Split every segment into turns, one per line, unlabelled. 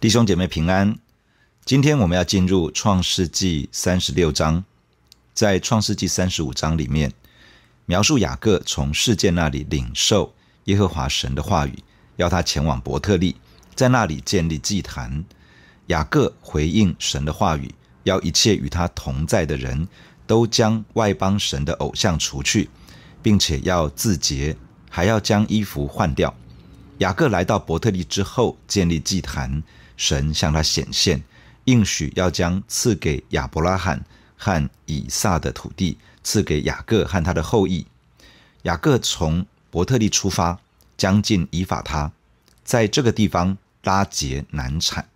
弟兄姐妹平安，今天我们要进入创世纪三十六章。在创世纪三十五章里面，描述雅各从示剑那里领受耶和华神的话语，要他前往伯特利，在那里建立祭坛。雅各回应神的话语，要一切与他同在的人都将外邦神的偶像除去，并且要自洁，还要将衣服换掉。雅各来到伯特利之后，建立祭坛。神向他显现，应许要将赐给亚伯拉罕和以撒的土地赐给雅各和他的后裔。雅各从伯特利出发，将近以法他，在这个地方拉结难产，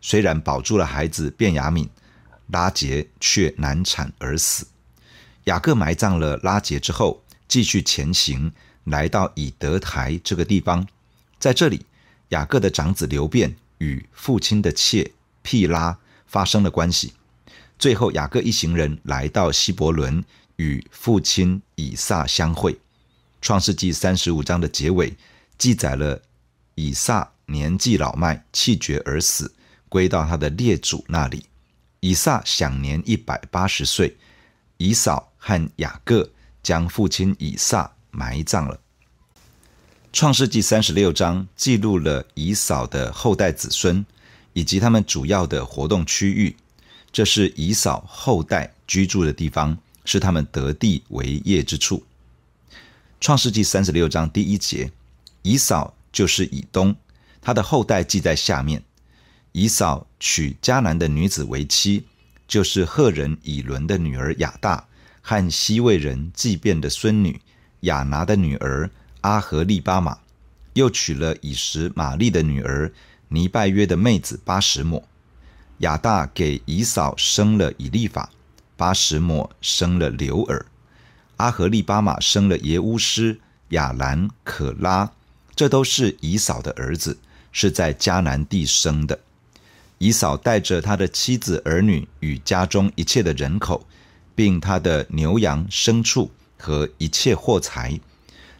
虽然保住了孩子便雅悯，拉结却难产而死。雅各埋葬了拉结之后，继续前行，来到以德台这个地方，在这里，雅各的长子流便。与父亲的妾辟拉发生了关系，最后雅各一行人来到希伯伦，与父亲以撒相会。创世纪三十五章的结尾记载了以撒年纪老迈，气绝而死，归到他的列祖那里。以撒享年一百八十岁，以扫和雅各将父亲以撒埋葬了。创世纪三十六章记录了以扫的后代子孙以及他们主要的活动区域。这是以扫后代居住的地方，是他们得地为业之处。创世纪三十六章第一节，以扫就是以东，他的后代记在下面。以扫娶迦南的女子为妻，就是赫人以伦的女儿雅大和西魏人祭便的孙女雅拿的女儿。阿和利巴马又娶了以实玛利的女儿尼拜约的妹子巴实抹。亚大给以扫生了以利法，巴实抹生了流珥，阿和利巴马生了耶乌斯、亚兰、可拉，这都是以扫的儿子，是在迦南地生的。以扫带着他的妻子儿女与家中一切的人口，并他的牛羊牲畜和一切货财。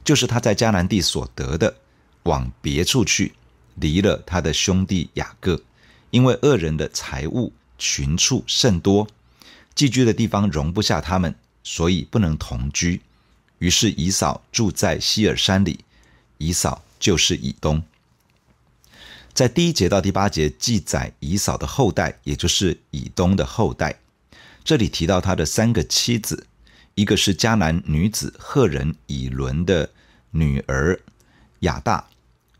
就是他在迦南地所得的，往别处去，离了他的兄弟雅各，因为二人的财物群畜甚多，寄居的地方容不下他们，所以不能同居。于是以扫住在西尔山里，以扫就是以东。在第一节到第八节记载以扫的后代，也就是以东的后代。这里提到他的三个妻子，一个是迦南女子赫人以伦的。女儿亚大，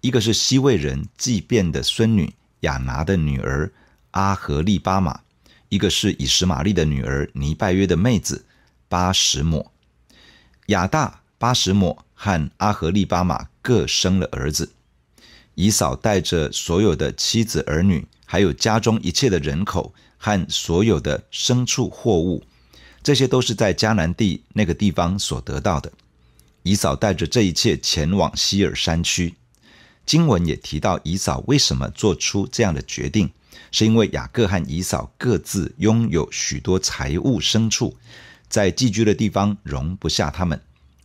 一个是西魏人祭便的孙女亚拿的女儿阿和利巴马，一个是以实玛利的女儿尼拜约的妹子巴实抹。亚大、巴实抹和阿和利巴马各生了儿子。以扫带着所有的妻子儿女，还有家中一切的人口和所有的牲畜货物，这些都是在迦南地那个地方所得到的。以扫带着这一切前往希尔山区。经文也提到，以扫为什么做出这样的决定，是因为雅各和以扫各自拥有许多财物牲畜，在寄居的地方容不下他们，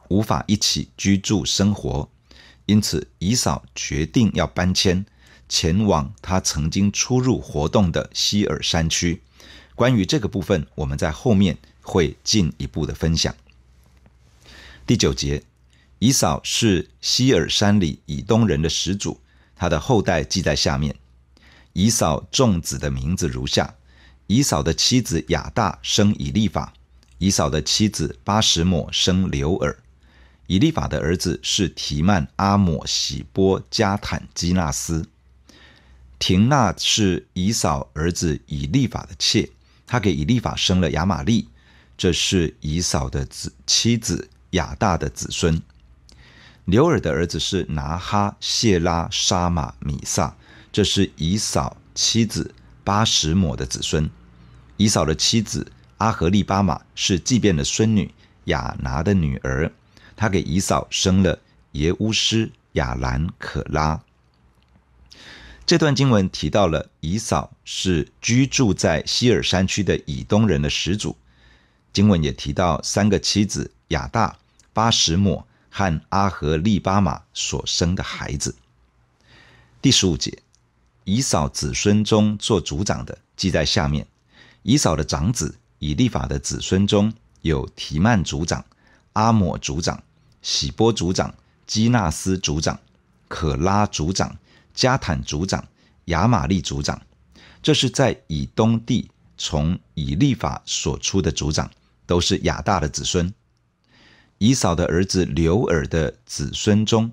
无法一起居住生活，因此以扫决定要搬迁，前往他曾经出入活动的希尔山区。关于这个部分，我们在后面会进一步的分享。第九节。以扫是西尔山里以东人的始祖，他的后代记在下面。以扫众子的名字如下：以扫的妻子雅大生以利法，以扫的妻子巴实抹生流珥。以利法的儿子是提曼、阿抹、喜波、加坦、基纳斯。亭纳是以扫儿子以利法的妾，他给以利法生了亚玛利，这是以扫的子妻子亚大的子孙。流珥的儿子是拿哈、谢拉、沙玛、米萨，这是以扫妻子巴实抹的子孙。以扫的妻子阿和利巴马是祭便的孙女亚拿的女儿，她给以扫生了耶乌斯、亚兰、可拉。这段经文提到了以扫是居住在希尔山区的以东人的始祖。经文也提到三个妻子亚大、巴实抹。和阿和利巴马所生的孩子。第十五节，以扫子孙中做族长的，记在下面。以扫的长子以利法的子孙中有提曼族长、阿抹族长、喜波族长、基纳斯族长、可拉族长、加坦族长、亚玛利族长。这是在以东地从以利法所出的族长，都是亚大的子孙。以扫的儿子刘尔的子孙中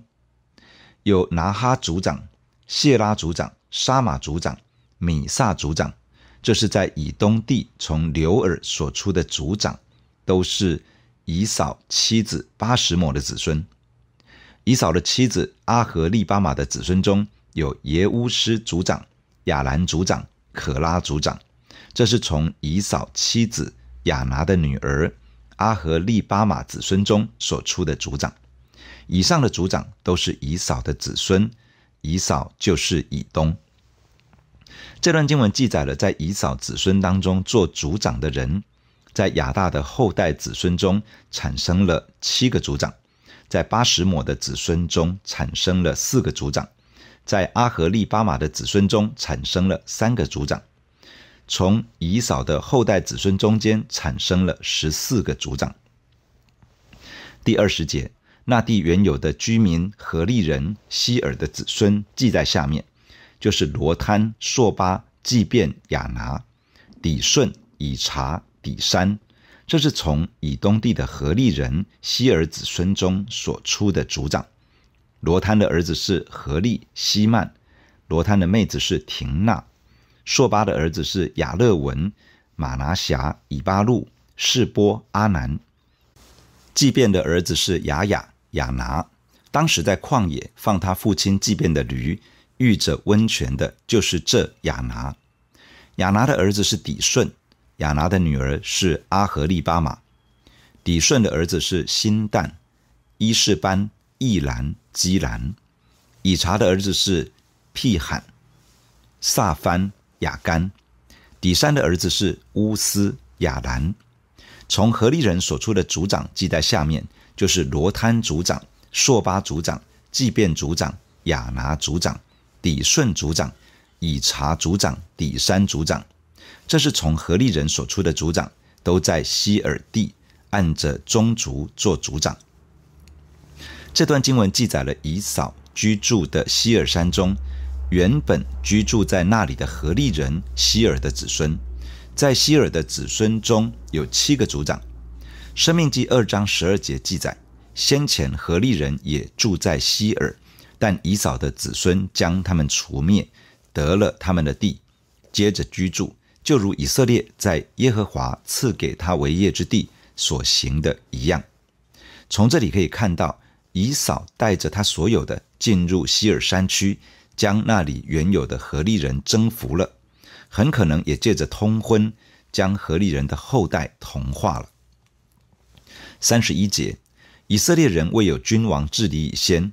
有拿哈族长、谢拉族长、沙马族长、米萨族长。这是在以东地从刘尔所出的族长，都是以扫妻子巴实抹的子孙。以扫的妻子阿何利巴马的子孙中有耶乌斯族长、亚兰族长、可拉族长。这是从以扫妻子亚拿的女儿阿和利巴玛子孙中所出的族长。以上的族长都是以扫的子孙，以扫就是以东。这段经文记载了，在以扫子孙当中做族长的人，在亚大的后代子孙中产生了七个族长，在巴实抹的子孙中产生了四个族长，在阿和利巴玛的子孙中产生了三个族长，从以扫的后代子孙中间产生了十四个族长。第二十节，那地原有的居民何利人希尔的子孙记在下面。就是罗摊、朔巴、祭便、亚拿、底顺、以查、底山，这是从以东地的何利人希尔子孙中所出的族长。罗摊的儿子是何利、希曼，罗摊的妹子是亭娜。朔巴的儿子是亚勒文、马拿辖、以巴路、示波、阿南。祭便的儿子是亚雅、亚拿。当时在旷野放他父亲祭便的驴。遇着温泉的，就是这亚拿。亚拿的儿子是底顺，亚拿的女儿是阿和利巴玛。底顺的儿子是辛旦、伊士班、易兰、基兰。以查的儿子是辟罕、撒番、亚干。底山的儿子是乌斯、亚兰。从何利人所出的族长记在下面，就是罗摊族长、朔巴族长、祭便族长、亚拿族长。底顺族长、以查族长、底山族长，这是从何利人所出的族长，都在希尔地按着宗族做族长。这段经文记载了以扫居住的希尔山中，原本居住在那里的何利人希尔的子孙，在希尔的子孙中有七个族长。生命记二章十二节记载，先前何利人也住在希尔。但以扫的子孙将他们除灭，得了他们的地，接着居住，就如以色列在耶和华赐给他为业之地所行的一样。从这里可以看到，以扫带着他所有的进入希尔山区，将那里原有的何利人征服了，很可能也借着通婚，将何利人的后代同化了。三十一节，以色列人未有君王治理以先。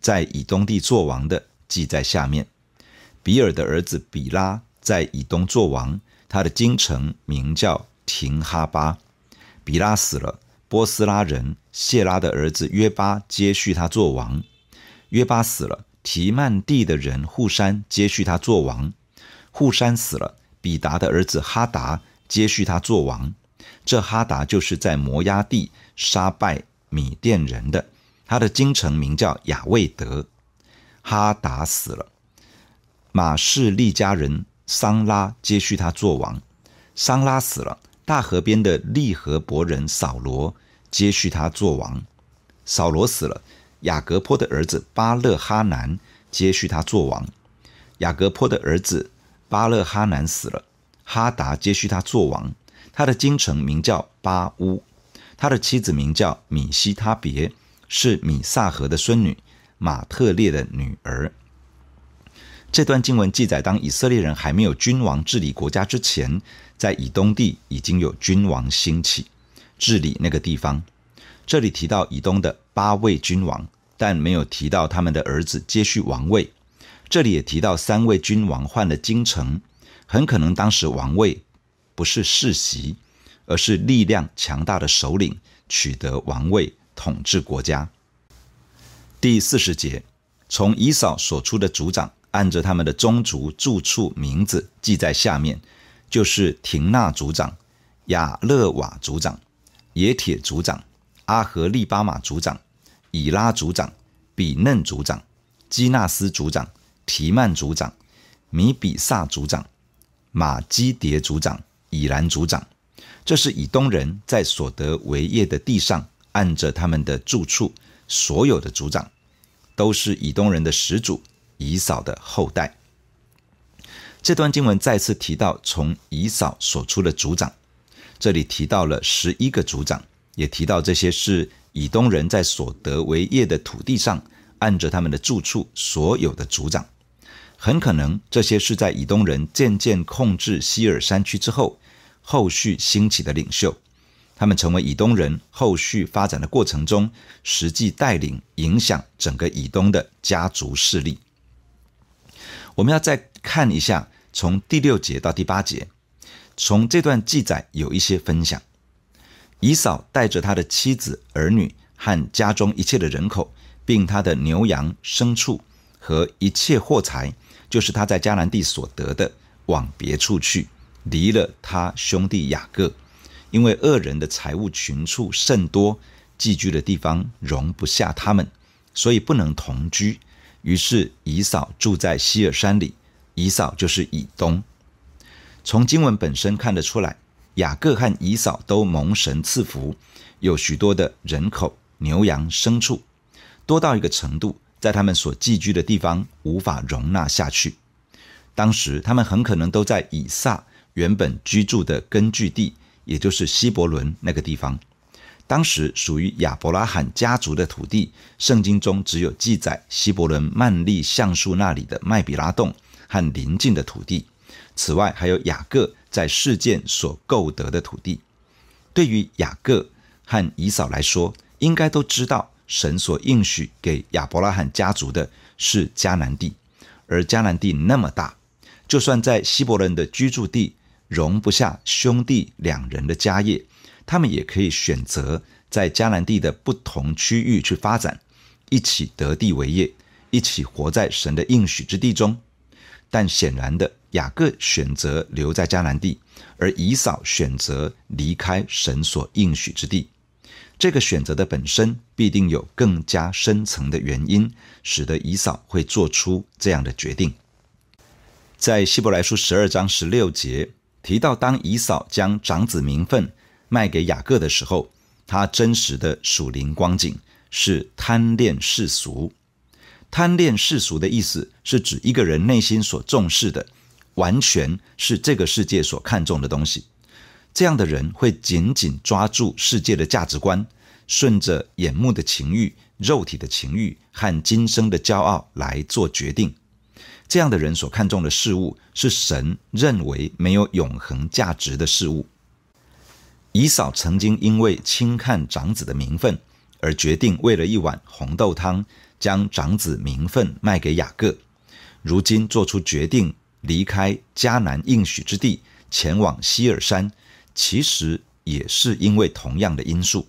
在以东地作王的记在下面。比尔的儿子比拉在以东作王，他的京城名叫廷哈巴。比拉死了，波斯拉人谢拉的儿子约巴接续他作王。约巴死了，提曼地的人户山接续他做王。户山死了，比达的儿子哈达接续他做王。这哈达就是在摩押地杀败米甸人的。他的京城名叫亚未得，哈达死了，马氏利家人桑拉接续他做王。桑拉死了，大河边的利和伯人扫罗接续他做王。扫罗死了，雅各坡的儿子巴勒哈南接续他做王。雅各坡的儿子巴勒哈南死了，哈达接续他做王。他的京城名叫巴乌，他的妻子名叫米希他别。是米萨河的孙女，马特列的女儿。这段经文记载，当以色列人还没有君王治理国家之前，在以东地已经有君王兴起治理那个地方。这里提到以东的八位君王，但没有提到他们的儿子接续王位。这里也提到三位君王换了京城，很可能当时王位不是世袭，而是力量强大的首领取得王位。统治国家。第四十节，从以扫所出的族长按着他们的宗族住处名字记在下面，就是廷纳族长、亚勒瓦族长、野铁族长、阿和利巴马族长、以拉族长、比嫩族长、基纳斯族长、提曼族长、米比萨族长、马基迭族长、以兰族长。这是以东人在所得为业的地上，按着他们的住处，所有的族长，都是以东人的始祖。以扫的后代。这段经文再次提到从以扫所出的族长，这里提到了十一个族长，也提到这些是以东人在所得为业的土地上，按着他们的住处所有的族长。很可能这些是在以东人渐渐控制西尔山区之后，后续兴起的领袖，他们成为以东人后续发展的过程中，实际带领影响整个以东的家族势力。我们要再看一下，从第六节到第八节，从这段记载有一些分享。以扫带着他的妻子、儿女和家中一切的人口，并他的牛羊、牲畜和一切货财，就是他在迦南地所得的，往别处去，离了他兄弟雅各，因为恶人的财物群畜甚多，寄居的地方容不下他们，所以不能同居。于是以扫住在希珥山里，以扫就是以东。从经文本身看得出来，雅各和以扫都蒙神赐福，有许多的人口、牛羊、牲畜，多到一个程度，在他们所寄居的地方无法容纳下去。当时他们很可能都在以撒原本居住的根据地，也就是希伯伦那个地方。当时属于亚伯拉罕家族的土地，圣经中只有记载希伯伦曼利橡树那里的麦比拉洞和邻近的土地。此外，还有雅各在事件所购得的土地。对于雅各和以扫来说，应该都知道神所应许给亚伯拉罕家族的是迦南地，而迦南地那么大，就算在希伯仑的居住地容不下兄弟两人的家业。他们也可以选择在迦南地的不同区域去发展，一起得地为业，一起活在神的应许之地中。但显然的，雅各选择留在迦南地，而以扫选择离开神所应许之地。这个选择的本身必定有更加深层的原因，使得以扫会做出这样的决定。在希伯来书十二章十六节提到，当以扫将长子名分卖给雅各的时候，他真实的属灵光景是贪恋世俗。贪恋世俗的意思是指一个人内心所重视的，完全是这个世界所看重的东西。这样的人会紧紧抓住世界的价值观，顺着眼目的情欲、肉体的情欲和今生的骄傲来做决定。这样的人所看重的事物，是神认为没有永恒价值的事物。以扫曾经因为轻看长子的名分，而决定为了一碗红豆汤，将长子名分卖给雅各。如今做出决定离开迦南应许之地，前往希尔山，其实也是因为同样的因素。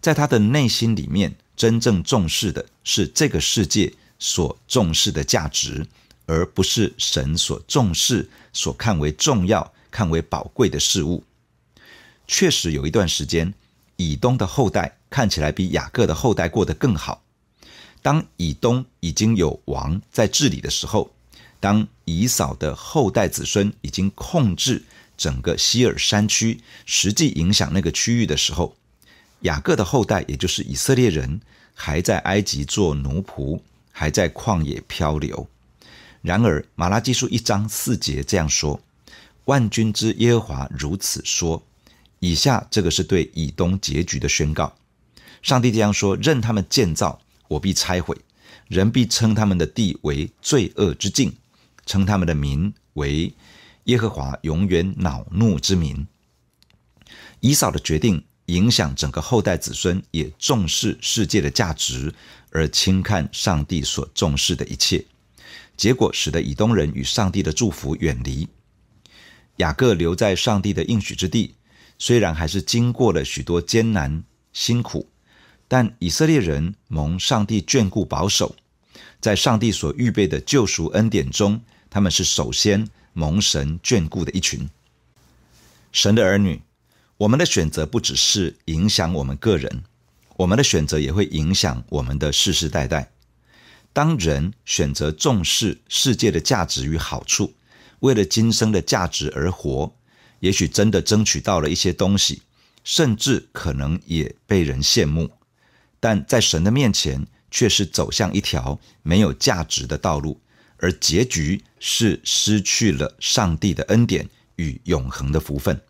在他的内心里面，真正重视的是这个世界所重视的价值，而不是神所重视、所看为重要、看为宝贵的事物。确实有一段时间，以东的后代看起来比雅各的后代过得更好。当以东已经有王在治理的时候，当以扫的后代子孙已经控制整个西尔山区，实际影响那个区域的时候，雅各的后代，也就是以色列人，还在埃及做奴仆，还在旷野漂流。然而，马拉基书一章四节这样说：“万军之耶和华如此说。”以下这个是对以东结局的宣告。上帝这样说：任他们建造，我必拆毁；人必称他们的地为罪恶之境，称他们的名为耶和华永远恼怒之名。以扫的决定影响整个后代子孙，也重视世界的价值，而轻看上帝所重视的一切，结果使得以东人与上帝的祝福远离。雅各留在上帝的应许之地。虽然还是经过了许多艰难辛苦，但以色列人蒙上帝眷顾保守，在上帝所预备的救赎恩典中，他们是首先蒙神眷顾的一群。神的儿女，我们的选择不只是影响我们个人，我们的选择也会影响我们的世世代代。当人选择重视世界的价值与好处，为了今生的价值而活，也许真的争取到了一些东西，甚至可能也被人羡慕，但在神的面前，却是走向一条没有价值的道路，而结局是失去了上帝的恩典与永恒的福分。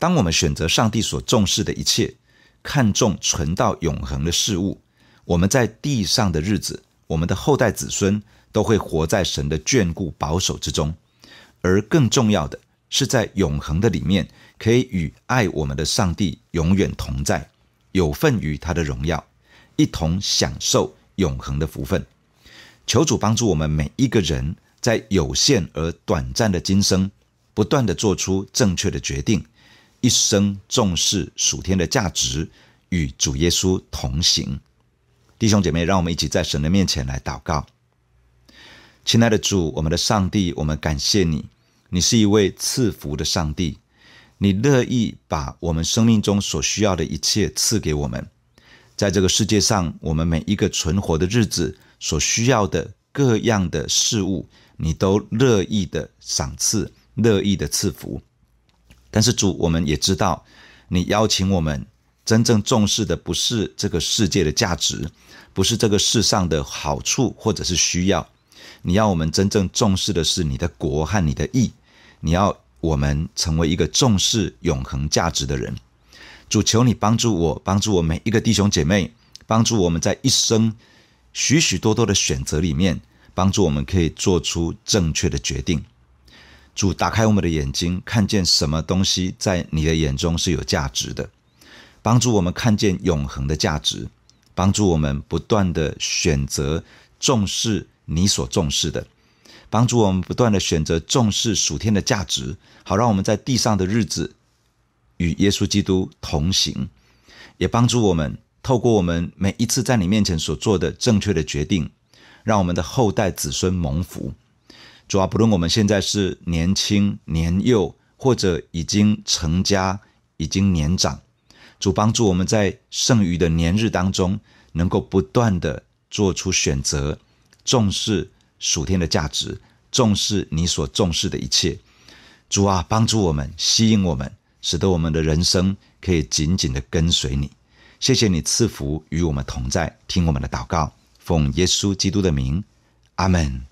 当我们选择上帝所重视的一切，看重存到永恒的事物，我们在地上的日子，我们的后代子孙都会活在神的眷顾保守之中，而更重要的。是在永恒的里面，可以与爱我们的上帝永远同在，有份于他的荣耀，一同享受永恒的福分。求主帮助我们每一个人，在有限而短暂的今生，不断地做出正确的决定，一生重视属天的价值，与主耶稣同行。弟兄姐妹，让我们一起在神的面前来祷告。亲爱的主，我们的上帝，我们感谢你。你是一位赐福的上帝，你乐意把我们生命中所需要的一切赐给我们，在这个世界上，我们每一个存活的日子所需要的各样的事物，你都乐意的赏赐，乐意的赐福。但是主，我们也知道，你邀请我们真正重视的不是这个世界的价值，不是这个世上的好处或者是需要，你要我们真正重视的是你的国和你的义。你要我们成为一个重视永恒价值的人，主求你帮助我，帮助我每一个弟兄姐妹，帮助我们在一生许许多多的选择里面，帮助我们可以做出正确的决定。主打开我们的眼睛，看见什么东西在你的眼中是有价值的，帮助我们看见永恒的价值，帮助我们不断的选择重视你所重视的。帮助我们不断的选择重视属天的价值，好让我们在地上的日子与耶稣基督同行，也帮助我们透过我们每一次在你面前所做的正确的决定，让我们的后代子孙蒙福。主啊，不论我们现在是年轻、年幼，或者已经成家、已经年长，主帮助我们在剩余的年日当中，能够不断的做出选择，重视。属天的价值，重视你所重视的一切，主啊，帮助我们，吸引我们，使得我们的人生可以紧紧的跟随你。谢谢你赐福与我们同在，听我们的祷告，奉耶稣基督的名，阿
门。